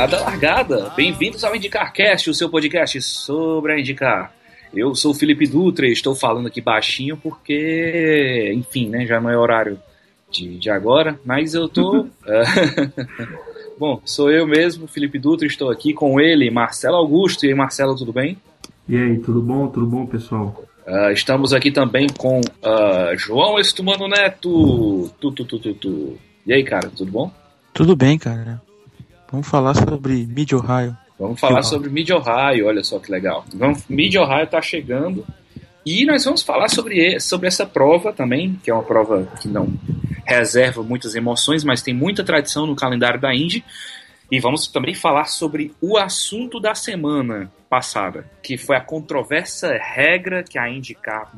Foi dada a largada. Bem-vindos ao IndicarCast, o seu podcast sobre a Indicar. Eu sou o Felipe Dutra e estou falando aqui baixinho porque, enfim, né, já não é horário de, de agora, mas eu tô. Bom, sou eu mesmo, Felipe Dutra, estou aqui com ele, Marcelo Augusto. E aí, Marcelo, tudo bem? E aí, tudo bom? Tudo bom, pessoal? Uh, estamos aqui também com uh, João Estumano Neto. Tu, tu, tu, tu, tu. E aí, cara, tudo bom? Tudo bem, cara. Vamos falar sobre Mid Ohio. Vamos falar sobre Mid Ohio, olha só que legal. Vamos, Mid Ohio está chegando e nós vamos falar sobre, sobre essa prova também, que é uma prova que não reserva muitas emoções, mas tem muita tradição no calendário da Indy. E vamos também falar sobre o assunto da semana passada, que foi a controversa regra que a IndyCar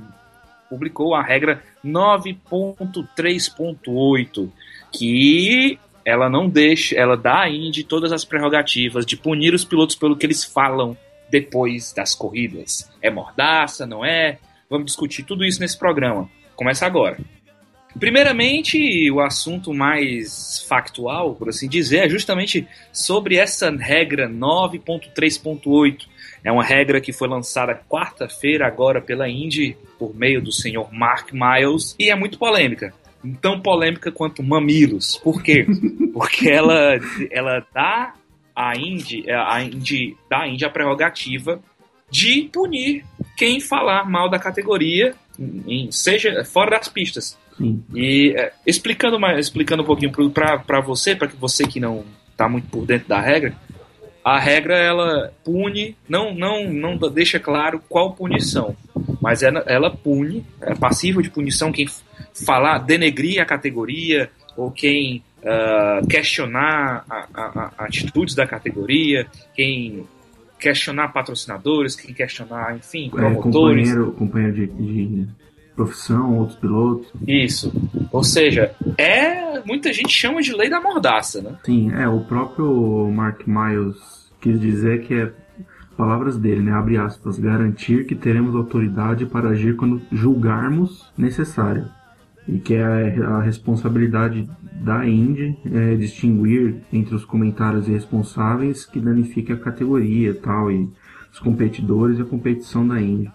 publicou, a regra 9.3.8, que ela não deixa, ela dá à Indy todas as prerrogativas de punir os pilotos pelo que eles falam depois das corridas. É mordaça, não é? Vamos discutir tudo isso nesse programa. Começa agora. Primeiramente, o assunto mais factual, por assim dizer, é justamente sobre essa regra 9.3.8. É uma regra que foi lançada quarta-feira agora pela Indy por meio do senhor Mark Miles e é muito polêmica. Tão polêmica quanto mamilos. Por quê? Porque ela, ela dá a Indy, a Indy, dá a Indy a prerrogativa de punir quem falar mal da categoria, em, seja fora das pistas. Sim. E é, explicando mais, explicando um pouquinho para você, para que você que não está muito por dentro da regra, a regra ela pune, não não não deixa claro qual punição, mas ela, ela pune, é passível de punição quem falar, denegrir a categoria ou quem uh, questionar a, a, a atitudes da categoria, quem questionar patrocinadores, quem questionar, enfim, é, promotores. É, companheiro, companheiro de, de profissão, outros pilotos. Isso. Ou seja, é. Muita gente chama de lei da mordaça, né? Sim, é. O próprio Mark Miles quis dizer que é. Palavras dele, né? Abre aspas. Garantir que teremos autoridade para agir quando julgarmos necessário. E que é a responsabilidade da Indy é distinguir entre os comentários irresponsáveis que danificam a categoria e tal, e os competidores e a competição da Indy.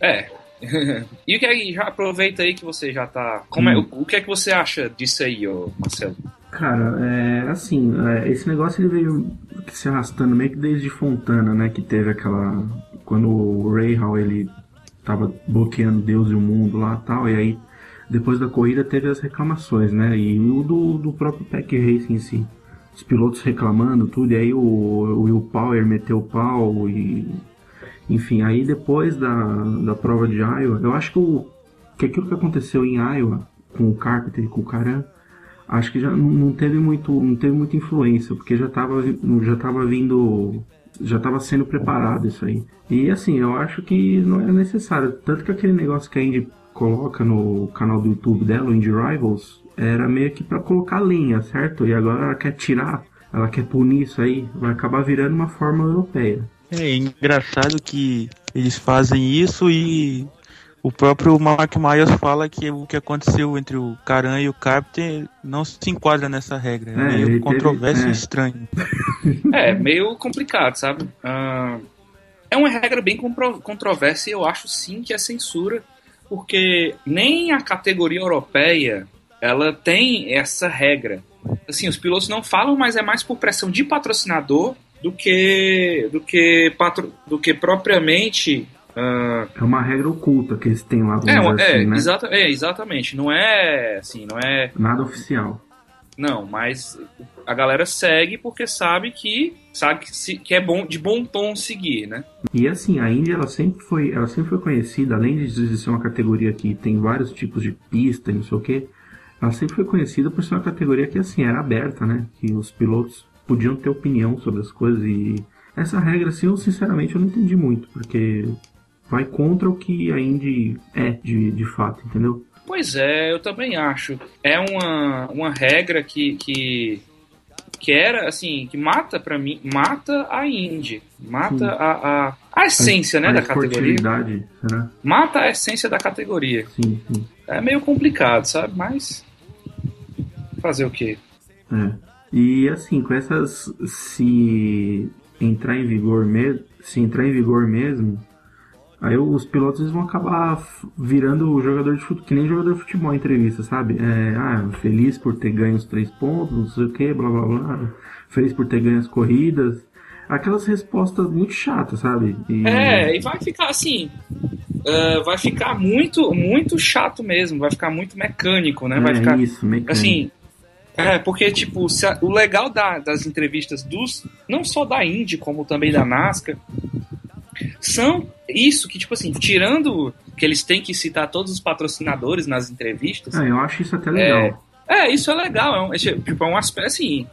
É, e o que é, já aproveita aí que você já tá. Como é, hum. o, o que é que você acha disso aí, Marcelo? Cara, é assim, é, esse negócio ele veio se arrastando meio que desde Fontana, né? Que teve aquela. Quando o Rahal ele tava bloqueando Deus e o mundo lá tal, e aí depois da corrida teve as reclamações, né? E o do, do próprio Pack Racing em si. Os pilotos reclamando tudo, e aí o, o Will Power meteu o pau e enfim, aí depois da, da prova de Iowa, eu acho que, o, que aquilo que aconteceu em Iowa com o Carpenter e com o Caran, acho que já não teve muito, não teve muita influência, porque já estava já tava vindo, já estava sendo preparado isso aí. E assim, eu acho que não é necessário, tanto que aquele negócio que a Indy coloca no canal do YouTube dela, o Rivals, era meio que para colocar lenha, certo? E agora ela quer tirar, ela quer punir isso aí, vai acabar virando uma forma europeia. É engraçado que eles fazem isso e o próprio Mark Myers fala que o que aconteceu entre o Caran e o Carpenter não se enquadra nessa regra. É, é meio controverso é. e estranho. É, meio complicado, sabe? Uh, é uma regra bem controversa e eu acho sim que é censura, porque nem a categoria europeia ela tem essa regra. Assim, os pilotos não falam, mas é mais por pressão de patrocinador do que do que patro, do que propriamente uh... é uma regra oculta que eles têm lá é, é, assim, né? exata, é exatamente. Não é assim não é nada oficial. Não mas a galera segue porque sabe que sabe que, que é bom de bom tom seguir né? E assim a Índia ela sempre foi ela sempre foi conhecida além de ser uma categoria que tem vários tipos de pista e não sei o que ela sempre foi conhecida por ser uma categoria que assim era aberta né? Que os pilotos podiam ter opinião sobre as coisas e essa regra, assim, eu sinceramente eu não entendi muito, porque vai contra o que a Indy é de, de fato, entendeu? Pois é, eu também acho. É uma, uma regra que, que que era assim, que mata para mim, mata a Indy, mata a, a, a, essência, a, né, a da categoria. Será? Mata a essência da categoria. Sim, sim. É meio complicado, sabe? Mas fazer o quê? É. E assim, com essas se entrar em vigor mesmo, se entrar em vigor mesmo, Aí os pilotos vão acabar virando jogador de futebol, que nem jogador de futebol em entrevista, sabe? É, ah, feliz por ter ganho os três pontos, não sei o que, blá blá blá. Feliz por ter ganho as corridas. Aquelas respostas muito chatas, sabe? E... É, e vai ficar assim. Uh, vai ficar muito, muito chato mesmo, vai ficar muito mecânico, né? Vai é ficar. Isso, mecânico. Assim, é, porque, tipo, a, o legal da, das entrevistas dos. Não só da Indy, como também da NASCAR, são isso que, tipo assim, tirando que eles têm que citar todos os patrocinadores nas entrevistas. Ah, eu acho isso até legal. É, é isso é legal. É um, é, tipo, é um aspecto assim.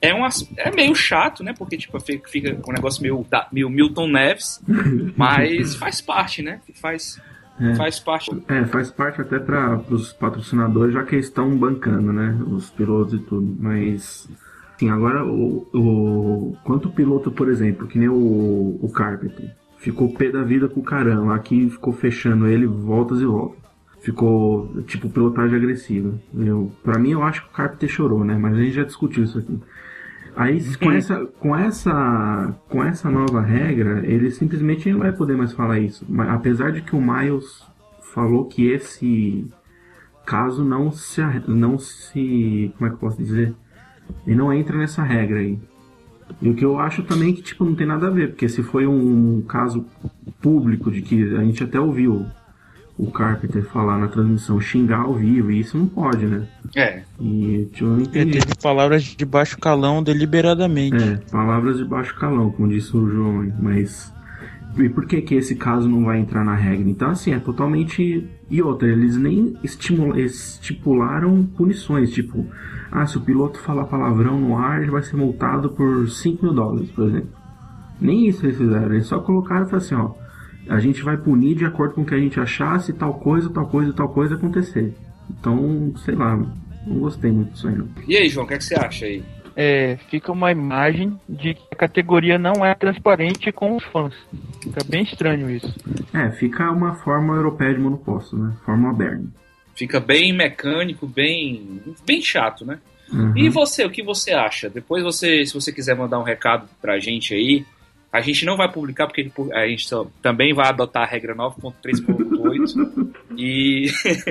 É, um, é meio chato, né? Porque, tipo, fica um negócio meio, meio Milton Neves, mas faz parte, né? Faz, é. Faz parte. É, faz parte até para os patrocinadores, já que eles estão bancando, né? Os pilotos e tudo. Mas Sim, agora o, o quanto piloto, por exemplo, que nem o, o Carpenter, ficou pé da vida com o caramba, aqui ficou fechando ele voltas e voltas. Ficou tipo pilotagem agressiva. Eu, pra mim eu acho que o Carpenter chorou, né? Mas a gente já discutiu isso aqui. Aí com essa, com essa, com essa nova regra, ele simplesmente não vai poder mais falar isso. Mas, apesar de que o Miles falou que esse caso não se, não se, como é que eu posso dizer? E não entra nessa regra aí. E o que eu acho também que tipo não tem nada a ver, porque se foi um caso público de que a gente até ouviu o Carpenter falar na transmissão, xingar ao vivo, e isso não pode, né? É. E tipo, eu não entendi. Teve palavras de baixo calão deliberadamente. É, palavras de baixo calão, como disse o João, mas e por que que esse caso não vai entrar na regra? Então, assim, é totalmente... E outra, eles nem estipularam punições, tipo... Ah, se o piloto falar palavrão no ar, ele vai ser multado por 5 mil dólares, por exemplo. Nem isso eles fizeram, eles só colocaram e falaram assim, ó... A gente vai punir de acordo com o que a gente achar se tal coisa, tal coisa, tal coisa acontecer. Então, sei lá, não gostei muito disso aí não. E aí, João, o que, é que você acha aí? É, fica uma imagem de que a categoria não é transparente com os fãs. Fica bem estranho isso. É, fica uma forma europeia de monopólio, né? Forma aberta. Fica bem mecânico, bem, bem chato, né? Uhum. E você, o que você acha? Depois você, se você quiser mandar um recado pra gente aí, a gente não vai publicar porque a gente só, também vai adotar a regra 9.3.8 e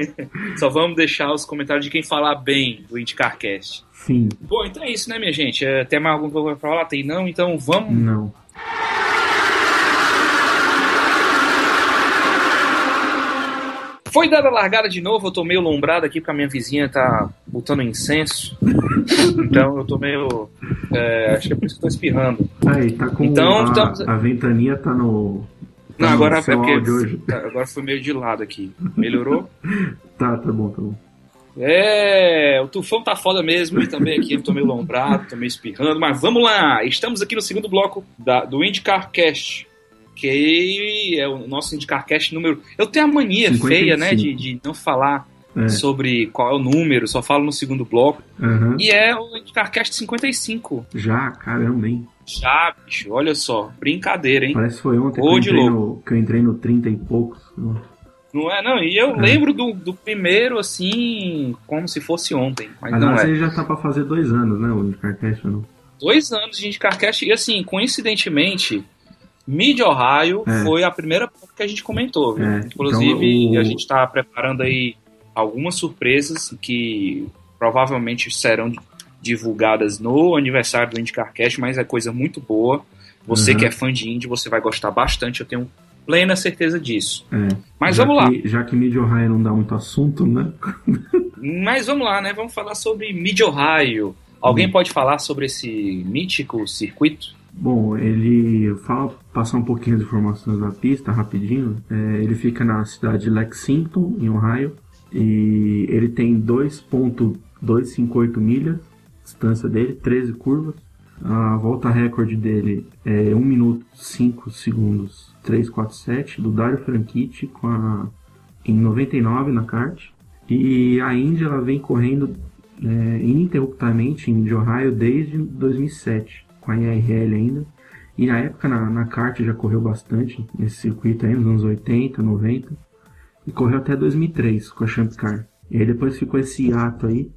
só vamos deixar os comentários de quem falar bem do IndyCarCast. Sim. Bom, então é isso, né, minha gente? É, tem mais alguma coisa pra falar? Tem não? Então vamos. Não. Foi dada a largada de novo, eu tô meio lombrado aqui porque a minha vizinha tá botando incenso. então eu tô meio. É, acho que é por isso que eu tô espirrando. Aí, tá com. Então, a, estamos... a ventania tá no. Tá Não, agora é porque. Tá, agora foi meio de lado aqui. Melhorou? tá, tá bom, tá bom. É, o tufão tá foda mesmo e também aqui eu tô meio lombrado, tô meio espirrando, mas vamos lá! Estamos aqui no segundo bloco da, do IndyCar Cast, que é o nosso IndyCar Cast número. Eu tenho a mania 55. feia, né, de, de não falar é. sobre qual é o número, só falo no segundo bloco. Uhum. E é o IndyCar Cast 55. Já, caramba, hein? Já, bicho, olha só, brincadeira, hein? Parece que foi ontem que eu, entrei no, que eu entrei no 30 e poucos. Não é, não. E eu é. lembro do, do primeiro, assim, como se fosse ontem. Mas, mas não é. já tá pra fazer dois anos, né, o IndyCarcast, não? Dois anos de IndyCarcast. E, assim, coincidentemente, Mid Ohio é. foi a primeira que a gente comentou. É. Inclusive, então, o... a gente tá preparando aí algumas surpresas que provavelmente serão divulgadas no aniversário do IndyCarcast, mas é coisa muito boa. Você uhum. que é fã de Indy, você vai gostar bastante. Eu tenho plena certeza disso. É. Mas vamos que, lá. Já que Mid Ohio não dá muito assunto, né? Mas vamos lá, né? Vamos falar sobre Mid Ohio. Alguém hum. pode falar sobre esse mítico circuito? Bom, ele fala, passar um pouquinho de informações da pista rapidinho. É, ele fica na cidade de Lexington, em Ohio, e ele tem 2.258 milhas, distância dele, 13 curvas. A volta recorde dele é 1 minuto 5 segundos 347 do Dario Franchitti com a, em 99 na kart. E a Índia ela vem correndo é, ininterruptamente em Mid-Ohio desde 2007, com a IRL ainda. E na época na, na kart já correu bastante nesse circuito aí, nos anos 80, 90. E correu até 2003 com a Champ Car. E aí depois ficou esse ato aí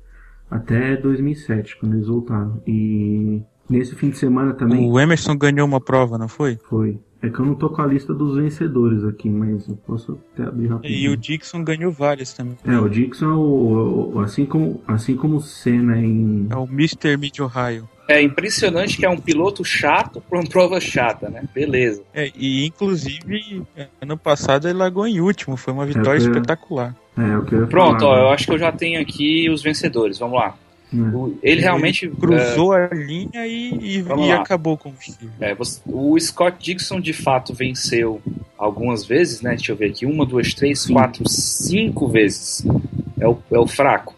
até 2007, quando eles voltaram. E nesse fim de semana também. O Emerson ganhou uma prova, não foi? Foi. É que eu não tô com a lista dos vencedores aqui, mas eu posso até abrir rapidinho. E o Dixon ganhou várias também. É, o Dixon é o, o, assim como assim como o Senna em É o Mr. Mid Ohio. É impressionante que é um piloto chato para uma prova chata, né? Beleza. É, e inclusive ano passado ele largou em último, foi uma vitória É, foi- espetacular. É, eu ia Pronto, falar, ó, né? eu acho que eu já tenho aqui os vencedores. Vamos lá. É. O- ele realmente. cruzou a linha e, e, e acabou com o combustível. é, você- o Scott Dixon de fato venceu algumas vezes, né? Deixa eu ver aqui. Uma, duas, três, Sim. quatro, cinco vezes. É o, é o fraco.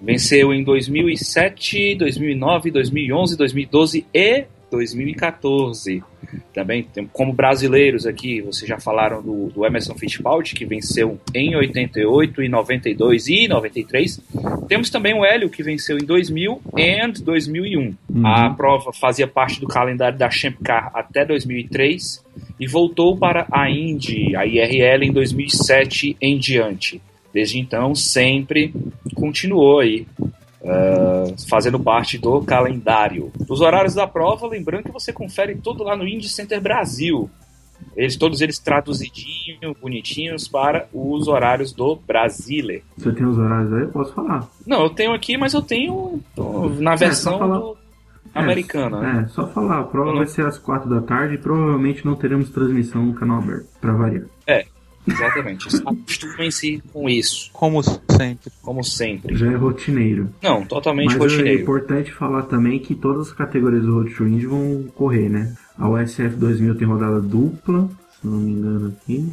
Venceu em 2007, 2009, 2011, 2012 e 2014. Também tem como brasileiros aqui, vocês já falaram do, do Emerson Fittipaldi, que venceu em 88, em 92 e 93. Temos também o Hélio, que venceu em 2000 e 2001. Uhum. A prova fazia parte do calendário da Champ Car até 2003 e voltou para a Indy, a IRL, em 2007 em diante. Desde então, sempre continuou aí ah, fazendo parte do calendário. Os horários da prova, lembrando que você confere tudo lá no Indy Center Brasil. Eles, todos eles traduzidinhos, bonitinhos para os horários do Brasile. Você tem os horários aí? Eu posso falar. Não, eu tenho aqui, mas eu tenho tô na versão só falar. do- americana. né? É, só falar. A prova não- vai ser às quatro da tarde e provavelmente não teremos transmissão no canal aberto, pra variar. Exatamente. Acostumem-se com isso, Como sempre. como sempre. Já é rotineiro. Não, totalmente Mas é rotineiro. importante falar também que todas as categorias do Road to Indy vão correr, né? A USF 2000 tem rodada dupla, se não me engano aqui.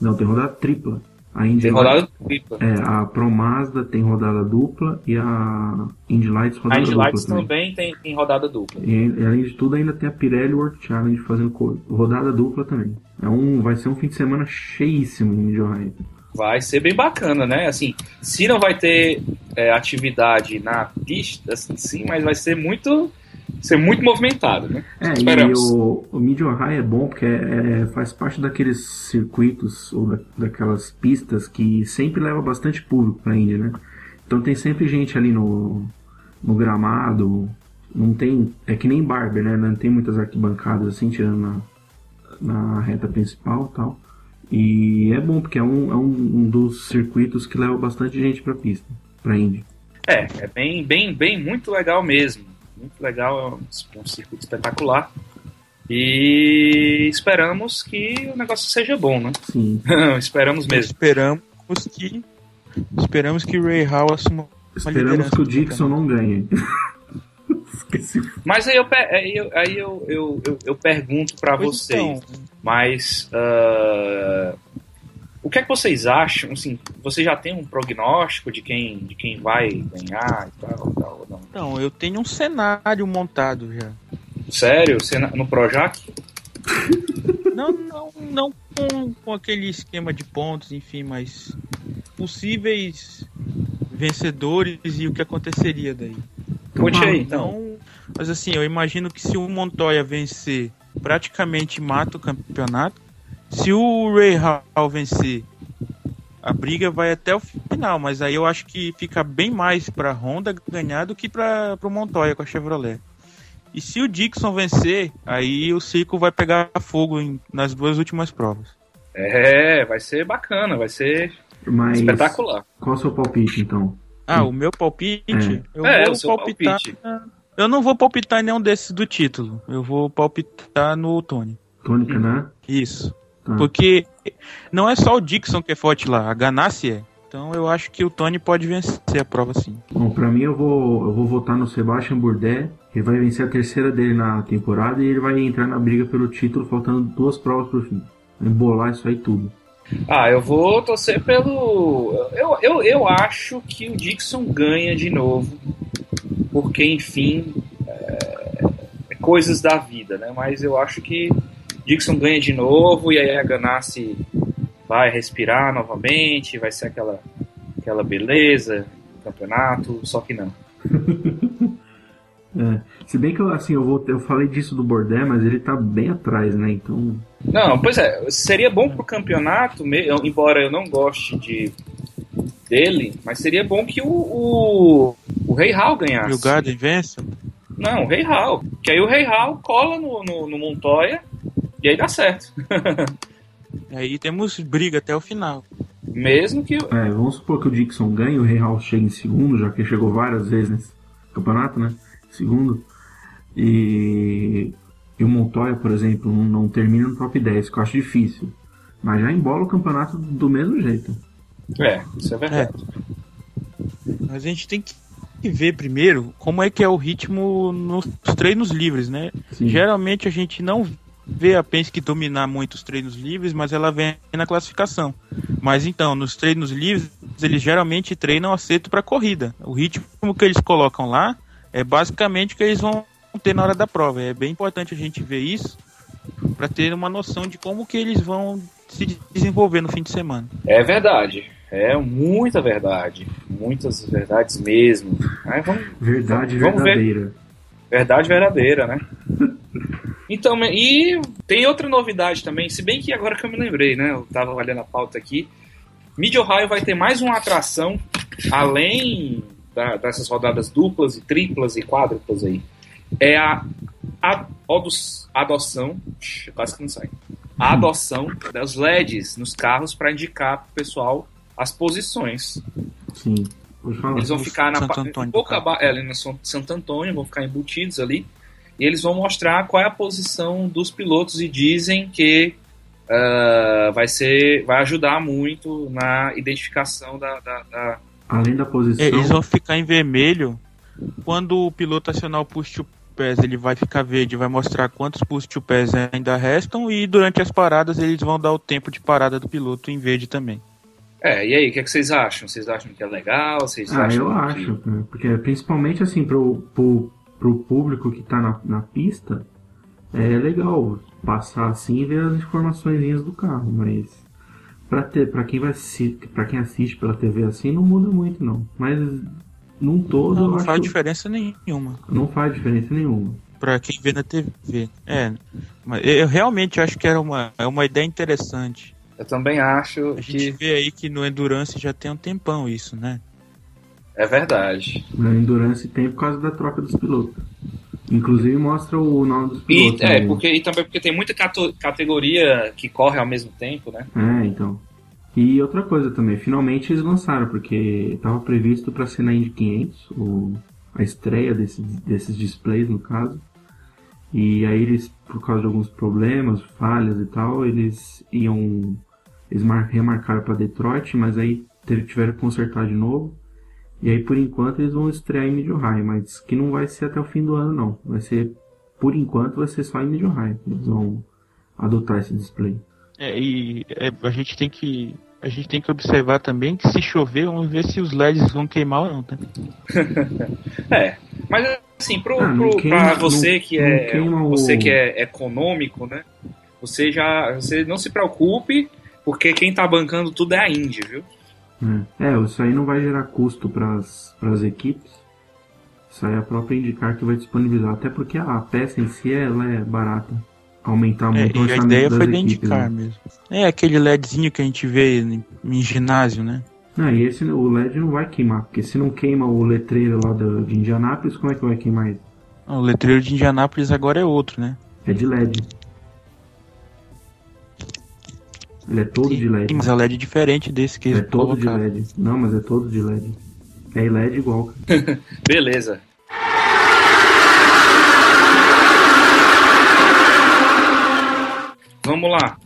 Não, tem rodada tripla. A Indy Tem rodada tripla. É, a Pro Mazda tem rodada dupla e a Indy Lights A rodada Indy dupla Lights também. também tem, tem rodada dupla. E além de tudo, ainda tem a Pirelli World Challenge fazendo rodada dupla também. É um, vai ser um fim de semana cheíssimo em Indy Ohio. Vai ser bem bacana, né? Assim, se não vai ter é, atividade na pista, assim, sim, mas vai ser muito, ser muito movimentado, né? É, Esperamos. e o, o Mid Ohio é bom porque é- é- faz parte daqueles circuitos ou da- daquelas pistas que sempre leva bastante público pra Indy, né? Então tem sempre gente ali no, no gramado, não tem. É que nem Barber, né? Não tem muitas arquibancadas assim, tirando na, na reta principal e tal. E é bom porque é um, é um, um dos circuitos que leva bastante gente pra pista, pra Indy. É, é bem, bem, bem, muito legal mesmo. Muito legal, é um, um circuito espetacular. E esperamos que o negócio seja bom, né? Sim. esperamos mesmo. Esperamos que. Esperamos que o Ray Hall assuma uma Esperamos que o Dixon não ganhe. Esqueci. Mas aí eu, aí eu, aí eu, eu, eu, eu pergunto pra Pois vocês. então, Mas ah, o que é que vocês acham? Assim, você já tem um prognóstico de quem, de quem vai ganhar e tal, tal não? Então, eu tenho um cenário montado já. Sério? No Projac? Não, não, não com, com aquele esquema de pontos, enfim, mas possíveis vencedores e o que aconteceria daí. Conte aí, então. Mas assim, eu imagino que se o Montoya vencer, praticamente mata o campeonato. Se o Ray Hall vencer, a briga vai até o final, mas aí eu acho que fica bem mais para Honda ganhar do que para o Montoya com a Chevrolet. E se o Dixon vencer, aí o circo vai pegar fogo em- nas duas últimas provas. É, vai ser bacana, vai ser Mas espetacular. qual é o seu palpite, então? Ah, o meu palpite, É. eu É, vou o seu palpitar. palpite. Eu não vou palpitar em nenhum desses do título. Eu vou palpitar no Tony. Tônica, Hum. né? Isso. Tá. Porque não é só o Dixon que é forte lá, a Ganassi é. Então eu acho que o Tony pode vencer a prova sim. Bom, pra mim eu vou, eu vou votar no Sebastian Bourdais. Ele vai vencer a terceira dele na temporada e ele vai entrar na briga pelo título, faltando duas provas pro fim. Embolar isso aí tudo. Ah, eu vou torcer pelo. Eu, eu, eu acho que o Dixon ganha de novo. Porque, enfim, é... é coisas da vida, né? Mas eu acho que Dixon ganha de novo e aí a Ganassi vai respirar novamente, vai ser aquela, aquela beleza. campeonato, só que não. é. Se bem que eu, assim, eu, vou, eu falei disso do Bordé, mas ele tá bem atrás, né? Então. Não, pois é, seria bom pro campeonato, embora eu não goste de dele, mas seria bom que o, o, o Rei Hal ganhasse. E o Garden vence? Não, o Rei Hal. Que aí o Rei Hal cola no, no, no Montoya e aí dá certo. aí temos briga até o final. Mesmo que. É, vamos supor que o Dixon ganhe, o Rei Hal chegue em segundo, já que chegou várias vezes nesse campeonato, né? Segundo. E, e o Montoya, por exemplo, não, não termina no top 10, que eu acho difícil. Mas já embola o campeonato do mesmo jeito. É, isso é verdade. É. Mas a gente tem que ver primeiro como é que é o ritmo nos treinos livres, né? Sim. Geralmente a gente não vê a Penske dominar muito os treinos livres, mas ela vem na classificação. Mas então, nos treinos livres, eles geralmente treinam acerto para corrida. O ritmo que eles colocam lá é basicamente o que eles vão ter na hora da prova. É bem importante a gente ver isso para ter uma noção de como que eles vão se desenvolver no fim de semana. É verdade. É muita verdade. Muitas verdades mesmo. vamos, verdade vamos verdadeira. Ver. Verdade verdadeira, né? Então, e tem outra novidade também, se bem que agora que eu me lembrei, né? Eu tava olhando a pauta aqui. Mid Ohio vai ter mais uma atração, além da, dessas rodadas duplas e triplas e quádruplas aí. É a, a, a adoção. Quase que não sai. A adoção das LEDs nos carros para indicar pro pessoal as posições. Sim. Eles vão ficar na parte. É, ali na Santo Antônio, vão ficar embutidos ali. E eles vão mostrar qual é a posição dos pilotos e dizem que uh, vai ser. vai ajudar muito na identificação da, da, da... Além da posição. Eles vão ficar em vermelho quando o piloto acionar o push to pass, ele vai ficar verde, vai mostrar quantos push to pass ainda restam e durante as paradas eles vão dar o tempo de parada do piloto em verde também. É, e aí, o que, é que vocês acham? Vocês acham que é legal? Vocês ah, acham eu que... acho, porque principalmente assim, pro, pro, pro público que tá na, na pista, é legal passar assim e ver as informações do carro, mas para ter para quem vai para quem assiste pela TV assim não muda muito não, mas num todo não, não acho... faz diferença nenhuma. Não faz diferença nenhuma. Para quem vê na TV. É, mas eu realmente acho que era uma, é uma ideia interessante. Eu também acho a que. A gente vê aí que no Endurance já tem um tempão isso, né? É verdade. No Endurance tem por causa da troca dos pilotos. Inclusive mostra o nome dos pilotos. E, é, porque, e também porque tem muita categoria que corre ao mesmo tempo, né? É, então. E outra coisa também, finalmente eles lançaram, porque estava previsto para ser na Indy 500, o, a estreia desse, desses displays no caso. E aí eles, por causa de alguns problemas, falhas e tal, eles iam eles remarcaram para Detroit, mas aí tiveram que consertar de novo. E aí, por enquanto, eles vão estrear em Mid High, mas que não vai ser até o fim do ano, não. Vai ser, por enquanto, vai ser só em Mid High. Eles vão adotar esse display. É, e é, a gente tem que a gente tem que observar também que se chover, vamos ver se os LEDs vão queimar ou não, tá? é, mas assim, pro, ah, pro, queima, pra você não, que é você o... que é econômico, né? Você já você não se preocupe porque quem tá bancando tudo é a Indy, viu? É, é isso aí não vai gerar custo para as equipes. Isso aí é a própria Indicar que vai disponibilizar. Até porque a peça em si ela é barata. Aumentar é, muito é, o orçamento a ideia foi da Indicar né? mesmo. É aquele LEDzinho que a gente vê em, em ginásio, né? Não, e esse, o LED não vai queimar, porque se não queima o letreiro lá do, de Indianápolis, como é que vai queimar ele? o letreiro de Indianápolis agora é outro, né? É de LED. Ele é todo Sim, de LED. Mas é LED diferente desse que É todo colocaram. de LED. Não, mas é todo de LED. É LED igual. Beleza. Vamos lá.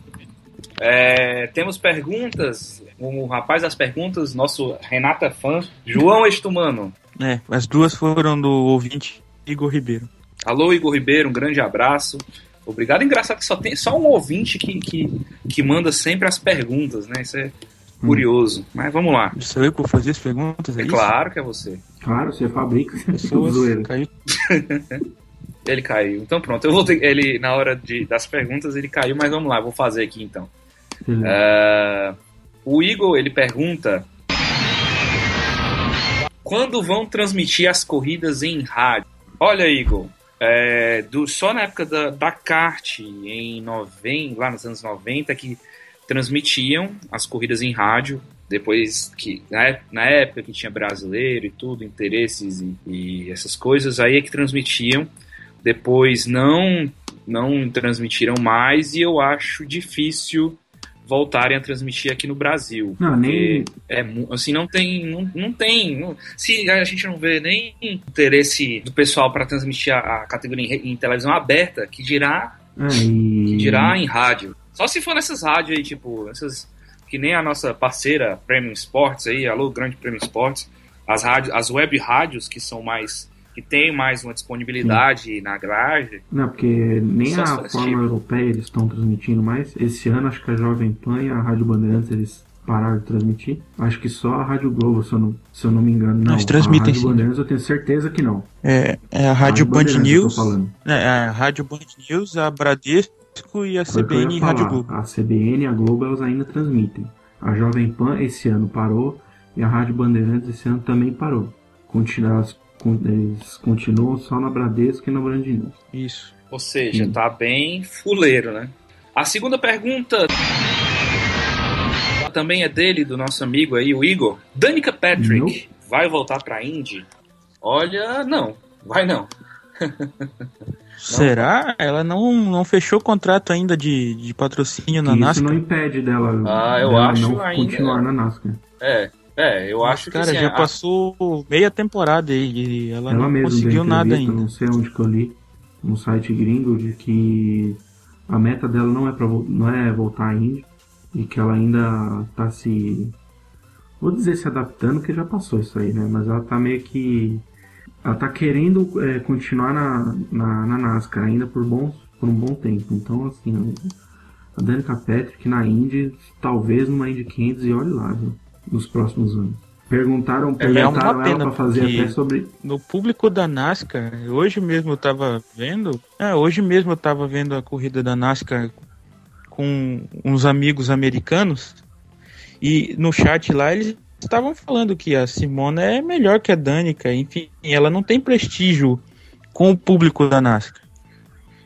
É, temos perguntas. O rapaz das perguntas, nosso Renata fã, João Estumano. É, as duas foram do ouvinte Igor Ribeiro. Alô, Igor Ribeiro, um grande abraço. Obrigado. Engraçado que só tem só um ouvinte que, que, que manda sempre as perguntas, né? Isso é curioso. Hum. Mas vamos lá. Sou eu que vou fazer as perguntas? É, é claro que é você. Claro, você fabrica. Pessoas, caiu. ele caiu. Então pronto, eu vou ter, ele na hora de, das perguntas ele caiu, mas vamos lá, vou fazer aqui então. Uh, o Igor ele pergunta Quando vão transmitir as corridas em rádio? Olha, Igor, é, do, só na época da, da kart, em 90, lá nos anos 90, que transmitiam as corridas em rádio. Depois que, na, na época que tinha brasileiro e tudo, interesses e, e essas coisas, aí é que transmitiam. Depois não, não transmitiram mais e eu acho difícil voltarem a transmitir aqui no Brasil. Não, nem... É, assim, não tem. Não, não tem. Não, se a gente não vê nem interesse do pessoal para transmitir a, a categoria em, em, televisão aberta, que dirá. Que dirá em rádio. Só se for nessas rádios aí, tipo, essas. Que nem a nossa parceira Premium Sports aí, alô, Grande Premium Sports. As, rádios, as web rádios que são mais que tem mais uma disponibilidade Sim. na grade. Não, porque nem a forma tipo. europeia eles estão transmitindo mais. Esse ano acho que a Jovem Pan e a Rádio Bandeirantes eles pararam de transmitir. Acho que só a Rádio Globo, se eu não, se eu não me engano. Não, Eles transmitem a Rádio Bandeirantes eu tenho certeza que não. É, é a Rádio, Band News. É, é, a Rádio Band News, a Bradesco e a Foi CBN e a Rádio Globo. A CBN e a Globo elas ainda transmitem. A Jovem Pan esse ano parou e a Rádio Bandeirantes esse ano também parou. Continua, eles continuam só na Bradesco e na News. Isso. Ou seja, Sim. tá bem fuleiro, né? A segunda pergunta também é dele, do nosso amigo aí, o Igor. Danica Patrick não. vai voltar pra Indy? Olha, não. Vai não. Será? Ela não, não fechou o contrato ainda de, de patrocínio na Isso NASCAR? Isso não impede dela, ah, eu dela acho não ainda. continuar na NASCAR. É, é, eu Mas, acho cara, que Cara, já a... passou meia temporada e ela, ela não conseguiu nada ainda. Não sei onde que eu li, no site gringo, de que a meta dela não é, pra, não é voltar à Indy e que ela ainda tá se. Vou dizer se adaptando, que já passou isso aí, né? Mas ela tá meio que. Ela tá querendo é, continuar na, na, na, NASCAR ainda por, bons, por um bom tempo. Então, assim, a Danica Patrick na Indy, talvez numa Indy 500 e olhe lá, viu? Nos próximos anos. Perguntaram, é, perguntaram é ela para fazer até sobre. No público da NASCAR, hoje mesmo eu tava vendo. É, hoje mesmo eu tava vendo a corrida da NASCAR com uns amigos americanos. E no chat lá eles estavam falando que a Simona é melhor que a Danica. Enfim, ela não tem prestígio com o público da NASCAR.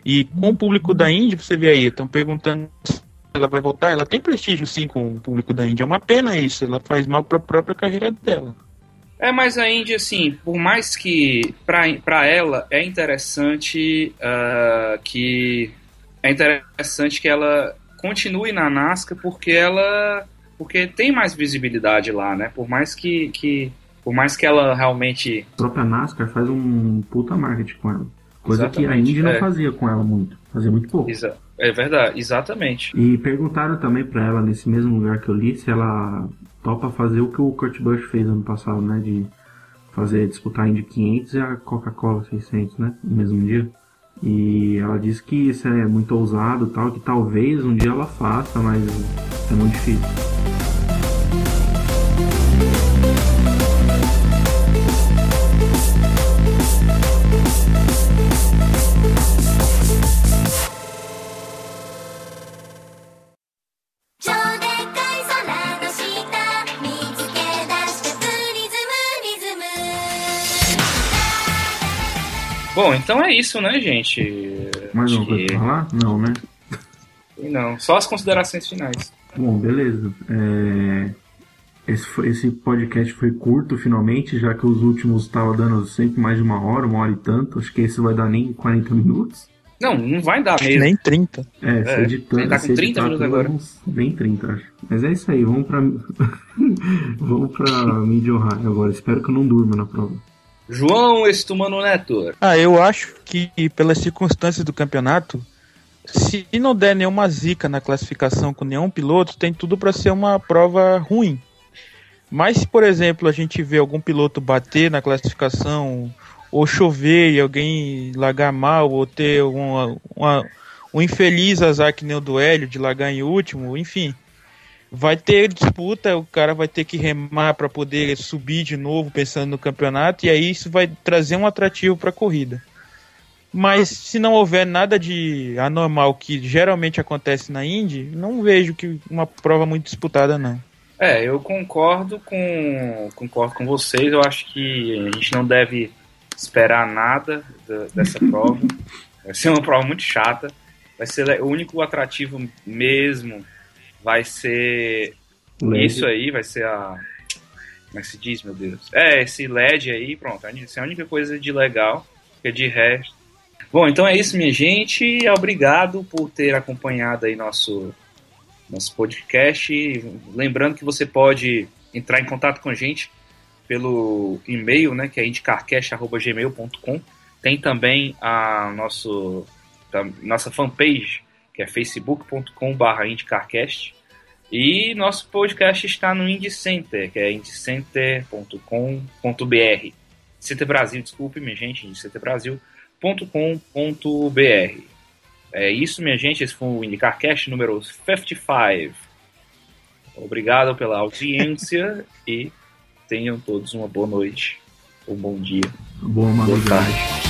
E com o público da Indy, você vê aí, estão perguntando ela vai voltar, ela tem prestígio sim com o público da Índia. É uma pena isso, ela faz mal para a própria carreira dela. É, mas a Índia, assim, por mais que para ela é interessante uh, que é interessante que ela continue na NASCAR porque ela porque tem mais visibilidade lá, né? Por mais que, que por mais que ela realmente a própria NASCAR faz um puta marketing com ela, coisa Exatamente, que a Indy não é. fazia com ela muito, fazia muito pouco. Exato. É verdade, exatamente. E perguntaram também para ela, nesse mesmo lugar que eu li, se ela topa fazer o que o Kurt Busch fez ano passado, né? De fazer, disputar a Indy 500 e a Coca-Cola 600, né? No mesmo dia. E ela disse que isso é muito ousado tal, que talvez um dia ela faça, mas é muito difícil. Bom, então é isso, né, gente? Mais alguma coisa pra falar? Não, né? Não, só as considerações finais. Bom, beleza. É... Esse, foi, esse podcast foi curto, finalmente, já que os últimos estavam dando sempre mais de uma hora, uma hora e tanto. Acho que esse vai dar nem 40 minutos. Não, não vai dar mesmo. Nem 30. É, se é, editando. Tá com 30 minutos agora. Nem 30, acho. Mas é isso aí, vamos pra. vamos pra Mid Ohio agora. Espero que eu não durma na prova. João Estumano Neto. Ah, eu acho que pelas circunstâncias do campeonato, se não der nenhuma zica na classificação com nenhum piloto, tem tudo para ser uma prova ruim. Mas se, por exemplo, a gente vê algum piloto bater na classificação, ou chover e alguém largar mal, ou ter uma, uma, um infeliz azar que nem o do Hélio de largar em último, enfim, vai ter disputa, o cara vai ter que remar para poder subir de novo pensando no campeonato e aí isso vai trazer um atrativo para a corrida. Mas se não houver nada de anormal que geralmente acontece na Indy, não vejo que uma prova muito disputada não. É, eu concordo com concordo com vocês. Eu acho que a gente não deve esperar nada da, dessa prova. Vai ser uma prova muito chata. Vai ser o único atrativo mesmo. Vai ser LED. isso aí, vai ser a. Como é que se diz, meu Deus? É, esse LED aí, pronto. Essa é a única coisa de legal. Porque de resto. Bom, então é isso, minha gente. Obrigado por ter acompanhado aí nosso nosso podcast. Lembrando que você pode entrar em contato com a gente pelo e-mail, né, que é indicarcast.gmail.com. Tem também a nosso, a nossa fanpage, que é facebook.com.br indicarcast. E nosso podcast está no IndieCenter, que é indiecenter.com.br. Center Brasil, desculpe, minha gente, indicenterbrasil.com.br. É isso, minha gente. Esse foi o IndyCarCast número 55. Obrigado pela audiência e tenham todos uma boa noite, um bom dia, boa, boa tarde.